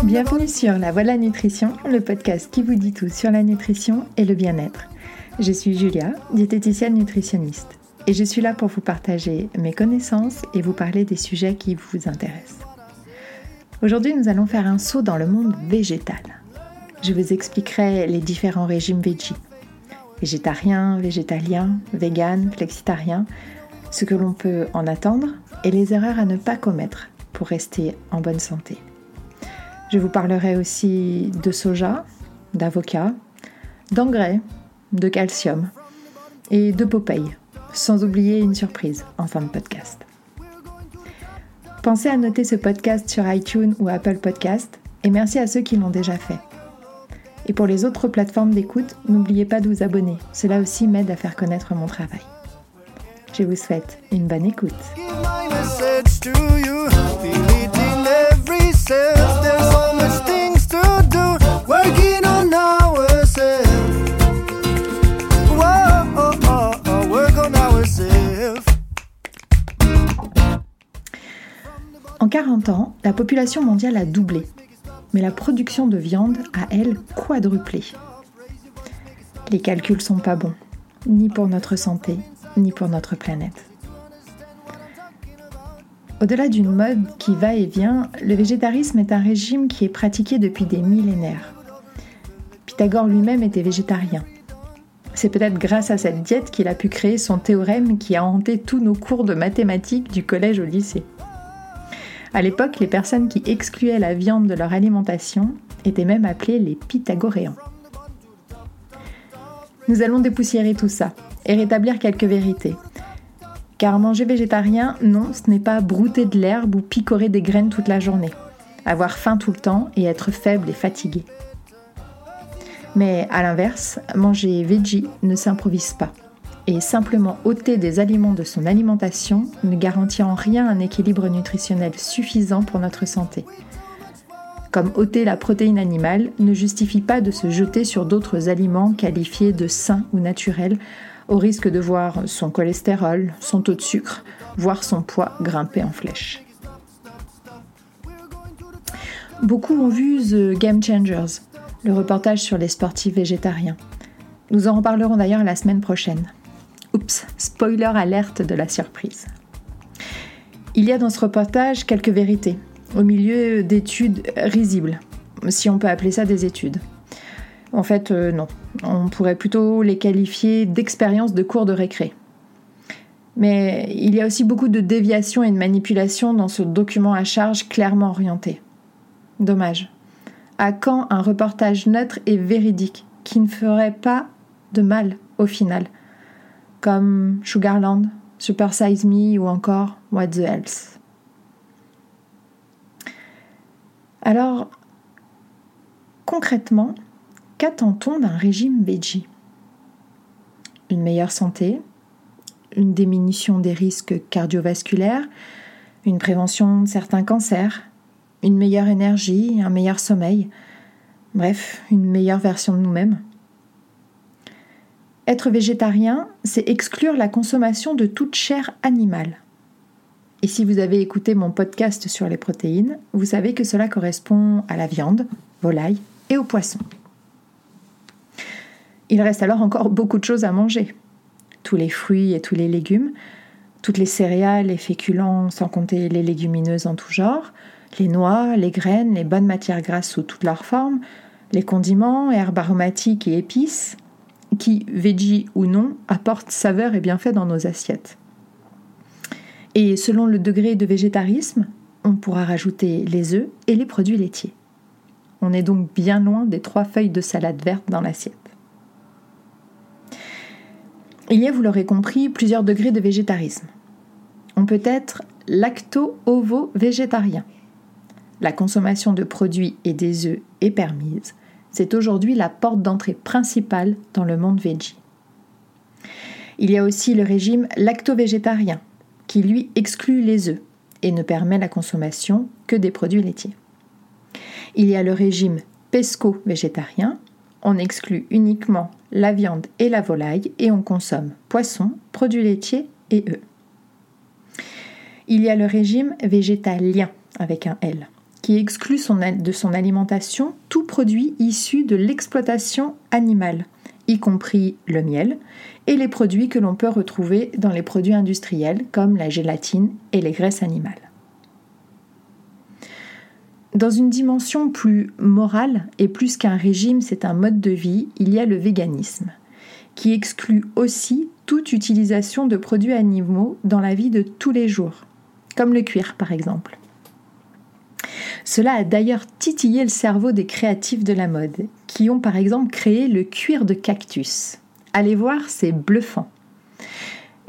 Bienvenue sur La Voilà Nutrition, le podcast qui vous dit tout sur la nutrition et le bien-être. Je suis Julia, diététicienne nutritionniste, et je suis là pour vous partager mes connaissances et vous parler des sujets qui vous intéressent. Aujourd'hui, nous allons faire un saut dans le monde végétal. Je vous expliquerai les différents régimes veggie. Végétarien, végétalien, vegan, flexitarien, ce que l'on peut en attendre et les erreurs à ne pas commettre pour rester en bonne santé. Je vous parlerai aussi de soja, d'avocat, d'engrais, de calcium et de Popeye, sans oublier une surprise en fin de podcast. Pensez à noter ce podcast sur iTunes ou Apple Podcast et merci à ceux qui l'ont déjà fait. Et pour les autres plateformes d'écoute, n'oubliez pas de vous abonner, cela aussi m'aide à faire connaître mon travail. Je vous souhaite une bonne écoute. 40 ans, la population mondiale a doublé, mais la production de viande a, elle, quadruplé. Les calculs sont pas bons, ni pour notre santé, ni pour notre planète. Au-delà d'une mode qui va et vient, le végétarisme est un régime qui est pratiqué depuis des millénaires. Pythagore lui-même était végétarien. C'est peut-être grâce à cette diète qu'il a pu créer son théorème qui a hanté tous nos cours de mathématiques du collège au lycée. À l'époque, les personnes qui excluaient la viande de leur alimentation étaient même appelées les pythagoréens. Nous allons dépoussiérer tout ça et rétablir quelques vérités. Car manger végétarien, non, ce n'est pas brouter de l'herbe ou picorer des graines toute la journée, avoir faim tout le temps et être faible et fatigué. Mais à l'inverse, manger veggie ne s'improvise pas. Et simplement ôter des aliments de son alimentation ne garantit en rien un équilibre nutritionnel suffisant pour notre santé. Comme ôter la protéine animale ne justifie pas de se jeter sur d'autres aliments qualifiés de sains ou naturels au risque de voir son cholestérol, son taux de sucre, voire son poids grimper en flèche. Beaucoup ont vu The Game Changers, le reportage sur les sportifs végétariens. Nous en reparlerons d'ailleurs la semaine prochaine. Oups, spoiler alerte de la surprise. Il y a dans ce reportage quelques vérités, au milieu d'études risibles, si on peut appeler ça des études. En fait, euh, non. On pourrait plutôt les qualifier d'expériences de cours de récré. Mais il y a aussi beaucoup de déviations et de manipulations dans ce document à charge clairement orienté. Dommage. À quand un reportage neutre et véridique qui ne ferait pas de mal au final Comme Sugarland, Super Size Me ou encore What the Else. Alors, concrètement, qu'attend-on d'un régime veggie? Une meilleure santé, une diminution des risques cardiovasculaires, une prévention de certains cancers, une meilleure énergie, un meilleur sommeil, bref, une meilleure version de nous-mêmes. Être végétarien, c'est exclure la consommation de toute chair animale. Et si vous avez écouté mon podcast sur les protéines, vous savez que cela correspond à la viande, volaille et au poisson. Il reste alors encore beaucoup de choses à manger. Tous les fruits et tous les légumes, toutes les céréales et féculents, sans compter les légumineuses en tout genre, les noix, les graines, les bonnes matières grasses sous toutes leurs formes, les condiments, herbes aromatiques et épices, qui, veggie ou non, apportent saveur et bienfait dans nos assiettes. Et selon le degré de végétarisme, on pourra rajouter les œufs et les produits laitiers. On est donc bien loin des trois feuilles de salade verte dans l'assiette. Il y a, vous l'aurez compris, plusieurs degrés de végétarisme. On peut être lacto-ovo-végétarien. La consommation de produits et des œufs est permise. C'est aujourd'hui la porte d'entrée principale dans le monde veggie. Il y a aussi le régime lacto-végétarien, qui lui exclut les œufs et ne permet la consommation que des produits laitiers. Il y a le régime pesco-végétarien, on exclut uniquement la viande et la volaille et on consomme poisson, produits laitiers et œufs. Il y a le régime végétalien avec un L, qui exclut de son alimentation tout produit issu de l'exploitation animale, y compris le miel, et les produits que l'on peut retrouver dans les produits industriels comme la gélatine et les graisses animales. Dans une dimension plus morale et plus qu'un régime, c'est un mode de vie, il y a le véganisme, qui exclut aussi toute utilisation de produits animaux dans la vie de tous les jours, comme le cuir par exemple. Cela a d'ailleurs titillé le cerveau des créatifs de la mode, qui ont par exemple créé le cuir de cactus. Allez voir, c'est bluffant.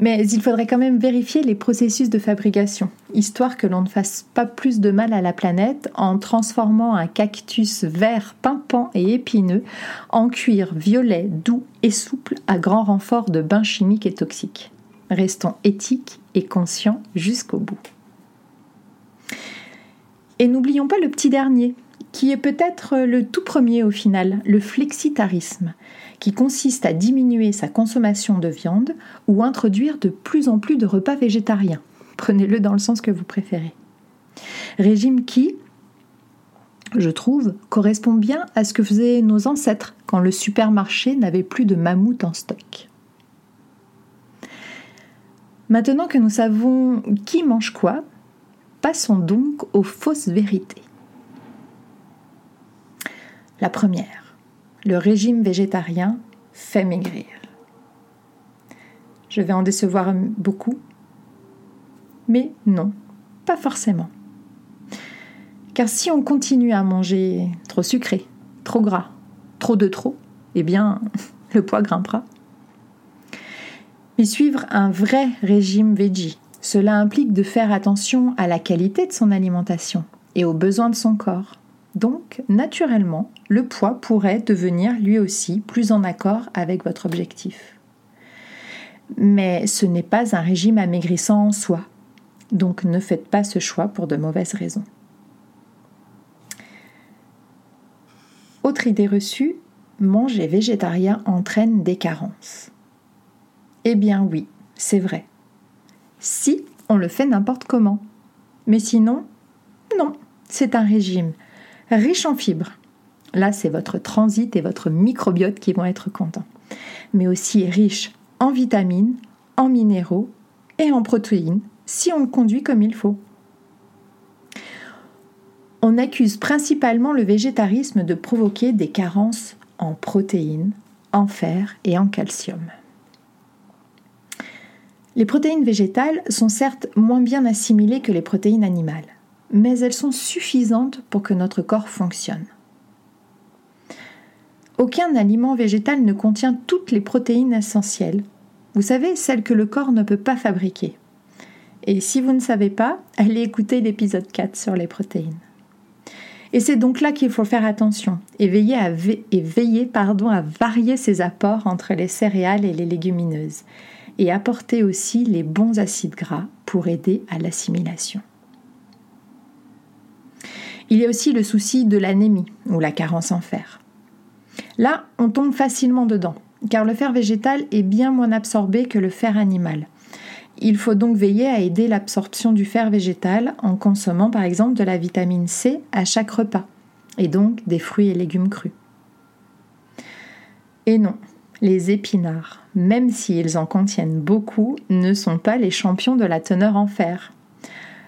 Mais il faudrait quand même vérifier les processus de fabrication, histoire que l'on ne fasse pas plus de mal à la planète en transformant un cactus vert pimpant et épineux en cuir violet, doux et souple à grand renfort de bains chimiques et toxiques. Restons éthiques et conscients jusqu'au bout. Et n'oublions pas le petit dernier, qui est peut-être le tout premier au final, le flexitarisme, qui consiste à diminuer sa consommation de viande ou introduire de plus en plus de repas végétariens. Prenez-le dans le sens que vous préférez. Régime qui, je trouve, correspond bien à ce que faisaient nos ancêtres quand le supermarché n'avait plus de mammouth en stock. Maintenant que nous savons qui mange quoi, passons donc aux fausses vérités. La première, le régime végétarien fait maigrir. Je vais en décevoir beaucoup, mais non, pas forcément. Car si on continue à manger trop sucré, trop gras, trop de trop, eh bien, le poids grimpera. Mais suivre un vrai régime veggie, cela implique de faire attention à la qualité de son alimentation et aux besoins de son corps. Donc, naturellement, le poids pourrait devenir lui aussi plus en accord avec votre objectif. Mais ce n'est pas un régime amaigrissant en soi, donc ne faites pas ce choix pour de mauvaises raisons. Autre idée reçue, manger végétarien entraîne des carences. Eh bien oui, c'est vrai. Si on le fait n'importe comment. Mais sinon, non, c'est un régime riche en fibres. Là, c'est votre transit et votre microbiote qui vont être contents. Mais aussi riche en vitamines, en minéraux et en protéines, si on le conduit comme il faut. On accuse principalement le végétarisme de provoquer des carences en protéines, en fer et en calcium. Les protéines végétales sont certes moins bien assimilées que les protéines animales mais elles sont suffisantes pour que notre corps fonctionne. Aucun aliment végétal ne contient toutes les protéines essentielles. Vous savez, celles que le corps ne peut pas fabriquer. Et si vous ne savez pas, allez écouter l'épisode 4 sur les protéines. Et c'est donc là qu'il faut faire attention et veiller, à, à varier ses apports entre les céréales et les légumineuses et apporter aussi les bons acides gras pour aider à l'assimilation. Il y a aussi le souci de l'anémie ou la carence en fer. Là, on tombe facilement dedans, car le fer végétal est bien moins absorbé que le fer animal. Il faut donc veiller à aider l'absorption du fer végétal en consommant par exemple de la vitamine C à chaque repas, et donc des fruits et légumes crus. Et non, les épinards, même s'ils en contiennent beaucoup, ne sont pas les champions de la teneur en fer.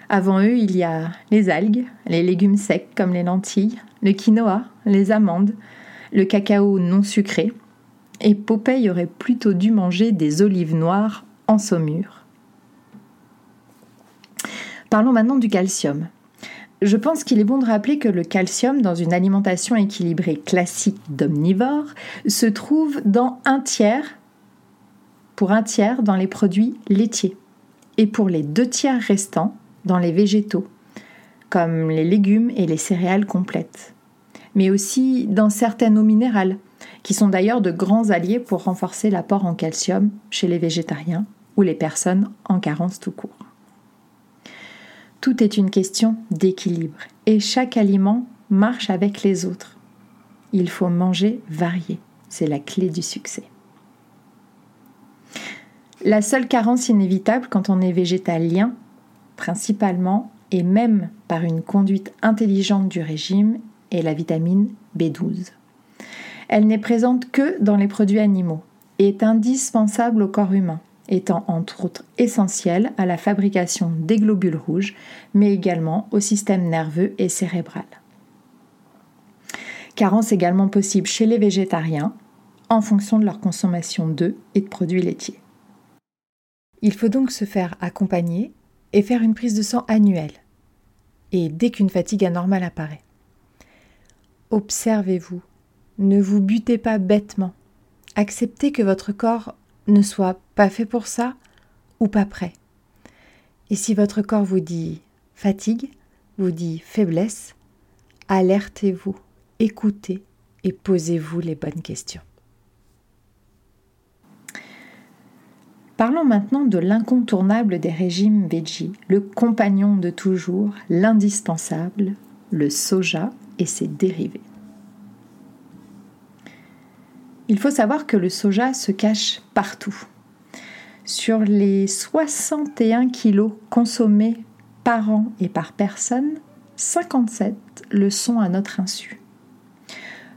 Avant eux, il y a les algues, les légumes secs comme les lentilles, le quinoa, les amandes, le cacao non sucré. Et Popeye aurait plutôt dû manger des olives noires en saumure. Parlons maintenant du calcium. Je pense qu'il est bon de rappeler que le calcium, dans une alimentation équilibrée classique d'omnivore, se trouve dans un tiers, pour un tiers dans les produits laitiers, et pour les deux tiers restants dans les végétaux, comme les légumes et les céréales complètes, mais aussi dans certaines eaux minérales, qui sont d'ailleurs de grands alliés pour renforcer l'apport en calcium chez les végétariens ou les personnes en carence tout court. Tout est une question d'équilibre et chaque aliment marche avec les autres. Il faut manger varié, c'est la clé du succès. La seule carence inévitable quand on est végétalien, principalement, et même par une conduite intelligente du régime est la vitamine B12. Elle n'est présente que dans les produits animaux et est indispensable au corps humain, étant entre autres essentielle à la fabrication des globules rouges, mais également au système nerveux et cérébral. Carence également possible chez les végétariens en fonction de leur consommation d'œufs et de produits laitiers. Il faut donc se faire accompagner et faire une prise de sang annuelle, et dès qu'une fatigue anormale apparaît. Observez-vous, ne vous butez pas bêtement, acceptez que votre corps ne soit pas fait pour ça ou pas prêt. Et si votre corps vous dit fatigue, vous dit faiblesse, alertez-vous, écoutez et posez-vous les bonnes questions. Parlons maintenant de l'incontournable des régimes veggie, le compagnon de toujours, l'indispensable, le soja et ses dérivés. Il faut savoir que le soja se cache partout. Sur les 61 kilos consommés par an et par personne, 57 le sont à notre insu.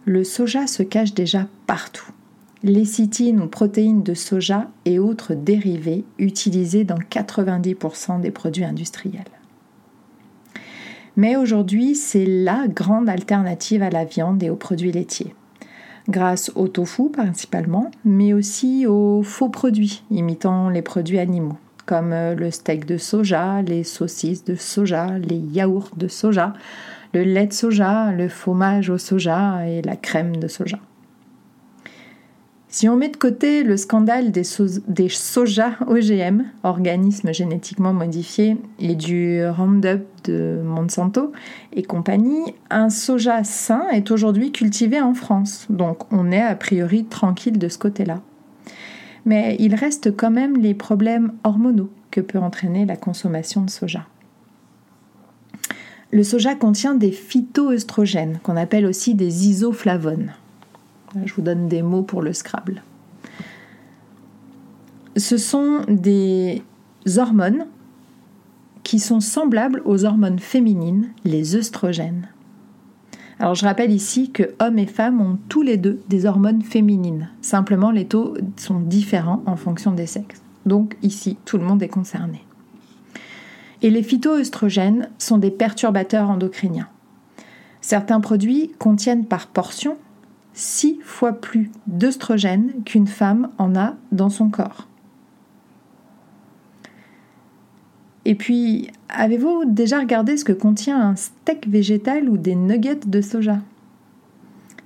Le soja se cache déjà partout lécithine ou protéines de soja et autres dérivés utilisés dans 90% des produits industriels. Mais aujourd'hui, c'est la grande alternative à la viande et aux produits laitiers. Grâce au tofu principalement, mais aussi aux faux produits imitant les produits animaux, comme le steak de soja, les saucisses de soja, les yaourts de soja, le lait de soja, le fromage au soja et la crème de soja. Si on met de côté le scandale des, soja OGM, organismes génétiquement modifiés, et du Roundup de Monsanto et compagnie, un soja sain est aujourd'hui cultivé en France. Donc on est a priori tranquille de ce côté-là. Mais il reste quand même les problèmes hormonaux que peut entraîner la consommation de soja. Le soja contient des phytoœstrogènes, qu'on appelle aussi des isoflavones. Je vous donne des mots pour le Scrabble. Ce sont des hormones qui sont semblables aux hormones féminines, les œstrogènes. Alors je rappelle ici que hommes et femmes ont tous les deux des hormones féminines. Simplement les taux sont différents en fonction des sexes. Donc ici, tout le monde est concerné. Et les phytoœstrogènes sont des perturbateurs endocriniens. Certains produits contiennent par portion six fois plus d'œstrogènes qu'une femme en a dans son corps. Et puis, avez-vous déjà regardé ce que contient un steak végétal ou des nuggets de soja?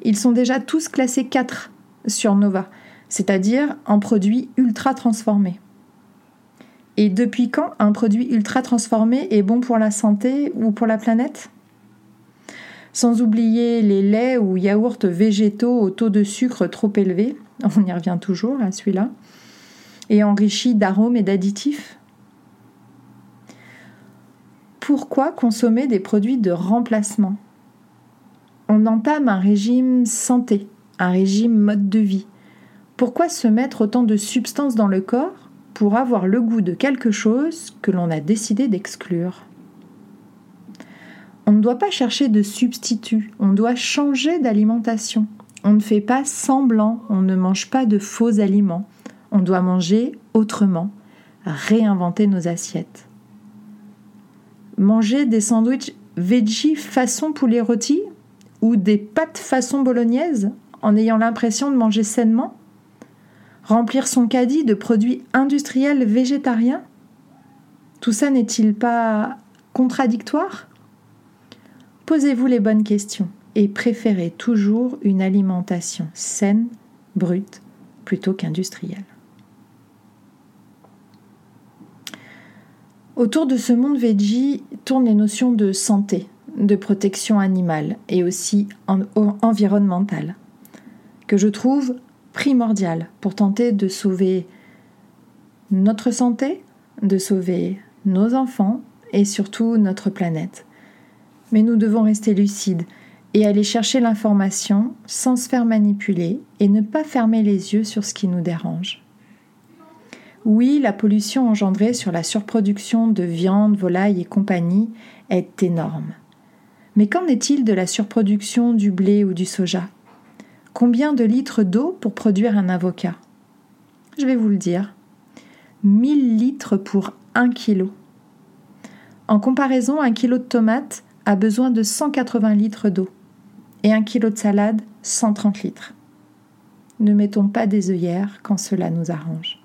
Ils sont déjà tous classés 4 sur Nova, c'est-à-dire en produits ultra transformés. Et depuis quand un produit ultra transformé est bon pour la santé ou pour la planète? Sans oublier les laits ou yaourts végétaux au taux de sucre trop élevé, on y revient toujours à celui-là, et enrichis d'arômes et d'additifs. Pourquoi consommer des produits de remplacement? On entame un régime santé, un régime mode de vie. Pourquoi se mettre autant de substances dans le corps pour avoir le goût de quelque chose que l'on a décidé d'exclure? On ne doit pas chercher de substitut, on doit changer d'alimentation. On ne fait pas semblant, on ne mange pas de faux aliments. On doit manger autrement, réinventer nos assiettes. Manger des sandwichs veggie façon poulet rôti ou des pâtes façon bolognaise en ayant l'impression de manger sainement? Remplir son caddie de produits industriels végétariens? Tout ça n'est-il pas contradictoire? Posez-vous les bonnes questions et préférez toujours une alimentation saine, brute, plutôt qu'industrielle. Autour de ce monde veggie tournent les notions de santé, de protection animale et aussi environnementale, que je trouve primordiales pour tenter de sauver notre santé, de sauver nos enfants et surtout notre planète mais nous devons rester lucides et aller chercher l'information sans se faire manipuler et ne pas fermer les yeux sur ce qui nous dérange. Oui, la pollution engendrée sur la surproduction de viande, volaille et compagnie est énorme. Mais qu'en est-il de la surproduction du blé ou du soja? Combien de litres d'eau pour produire un avocat? Je vais vous le dire. 1000 litres pour 1 kilo. En comparaison, un kilo de tomates a besoin de 180 litres d'eau et un kilo de salade 130 litres. Ne mettons pas des œillères quand cela nous arrange.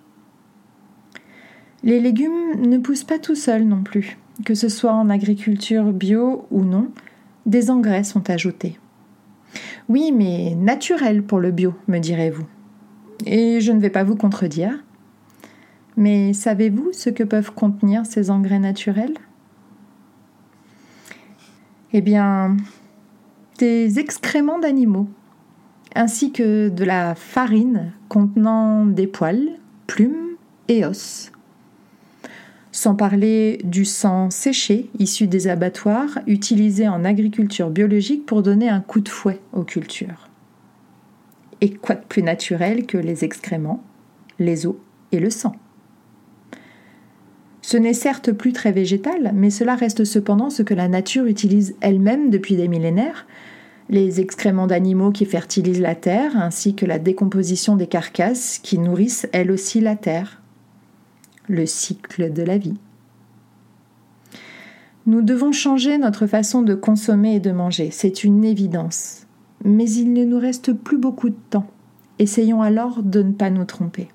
Les légumes ne poussent pas tout seuls non plus. Que ce soit en agriculture bio ou non, des engrais sont ajoutés. Oui, mais naturel pour le bio, me direz-vous. Et je ne vais pas vous contredire. Mais savez-vous ce que peuvent contenir ces engrais naturels? Eh bien, des excréments d'animaux, ainsi que de la farine contenant des poils, plumes et os sans parler du sang séché issu des abattoirs utilisé en agriculture biologique pour donner un coup de fouet aux cultures. Et quoi de plus naturel que les excréments, les os et le sang? Ce n'est certes plus très végétal, mais cela reste cependant ce que la nature utilise elle-même depuis des millénaires, les excréments d'animaux qui fertilisent la terre, ainsi que la décomposition des carcasses qui nourrissent elles aussi la terre le cycle de la vie. Nous devons changer notre façon de consommer et de manger, c'est une évidence. Mais il ne nous reste plus beaucoup de temps. Essayons alors de ne pas nous tromper.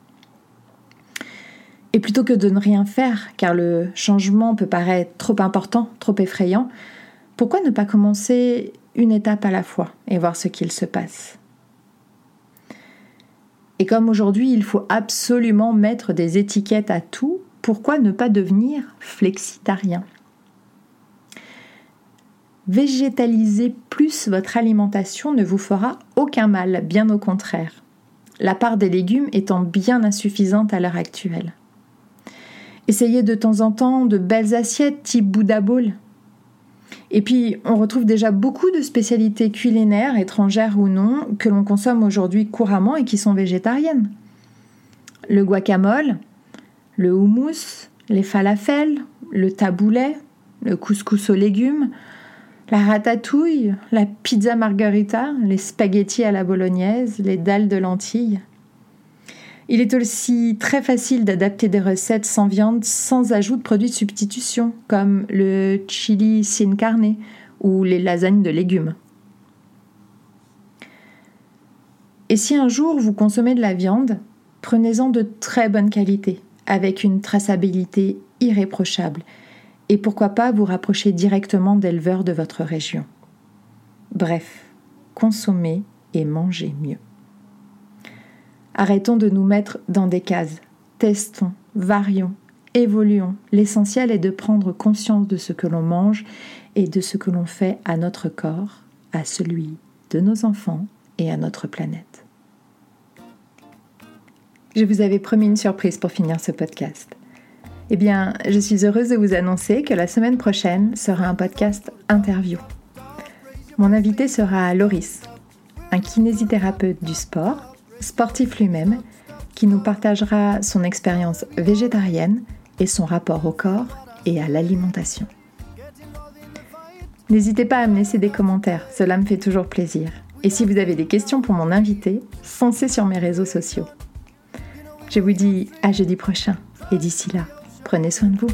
Et plutôt que de ne rien faire, car le changement peut paraître trop important, trop effrayant, pourquoi ne pas commencer une étape à la fois et voir ce qu'il se passe? Et comme aujourd'hui il faut absolument mettre des étiquettes à tout, pourquoi ne pas devenir flexitarien? Végétaliser plus votre alimentation ne vous fera aucun mal, bien au contraire. La part des légumes étant bien insuffisante à l'heure actuelle. Essayez de temps en temps de belles assiettes type Bouddha Bowl et puis, on retrouve déjà beaucoup de spécialités culinaires, étrangères ou non, que l'on consomme aujourd'hui couramment et qui sont végétariennes. Le guacamole, le houmous, les falafels, le taboulet, le couscous aux légumes, la ratatouille, la pizza margarita, les spaghettis à la bolognaise, les dalles de lentilles. Il est aussi très facile d'adapter des recettes sans viande sans ajout de produits de substitution, comme le chili sin carne ou les lasagnes de légumes. Et si un jour vous consommez de la viande, prenez-en de très bonne qualité, avec une traçabilité irréprochable, et pourquoi pas vous rapprocher directement d'éleveurs de votre région. Bref, consommez et mangez mieux. Arrêtons de nous mettre dans des cases. Testons, varions, évoluons. L'essentiel est de prendre conscience de ce que l'on mange et de ce que l'on fait à notre corps, à celui de nos enfants et à notre planète. Je vous avais promis une surprise pour finir ce podcast. Eh bien, je suis heureuse de vous annoncer que la semaine prochaine sera un podcast interview. Mon invité sera Loris, un kinésithérapeute du sport sportif lui-même, qui nous partagera son expérience végétarienne et son rapport au corps et à l'alimentation. N'hésitez pas à me laisser des commentaires, cela me fait toujours plaisir. Et si vous avez des questions pour mon invité, foncez sur mes réseaux sociaux. Je vous dis à jeudi prochain et d'ici là, prenez soin de vous.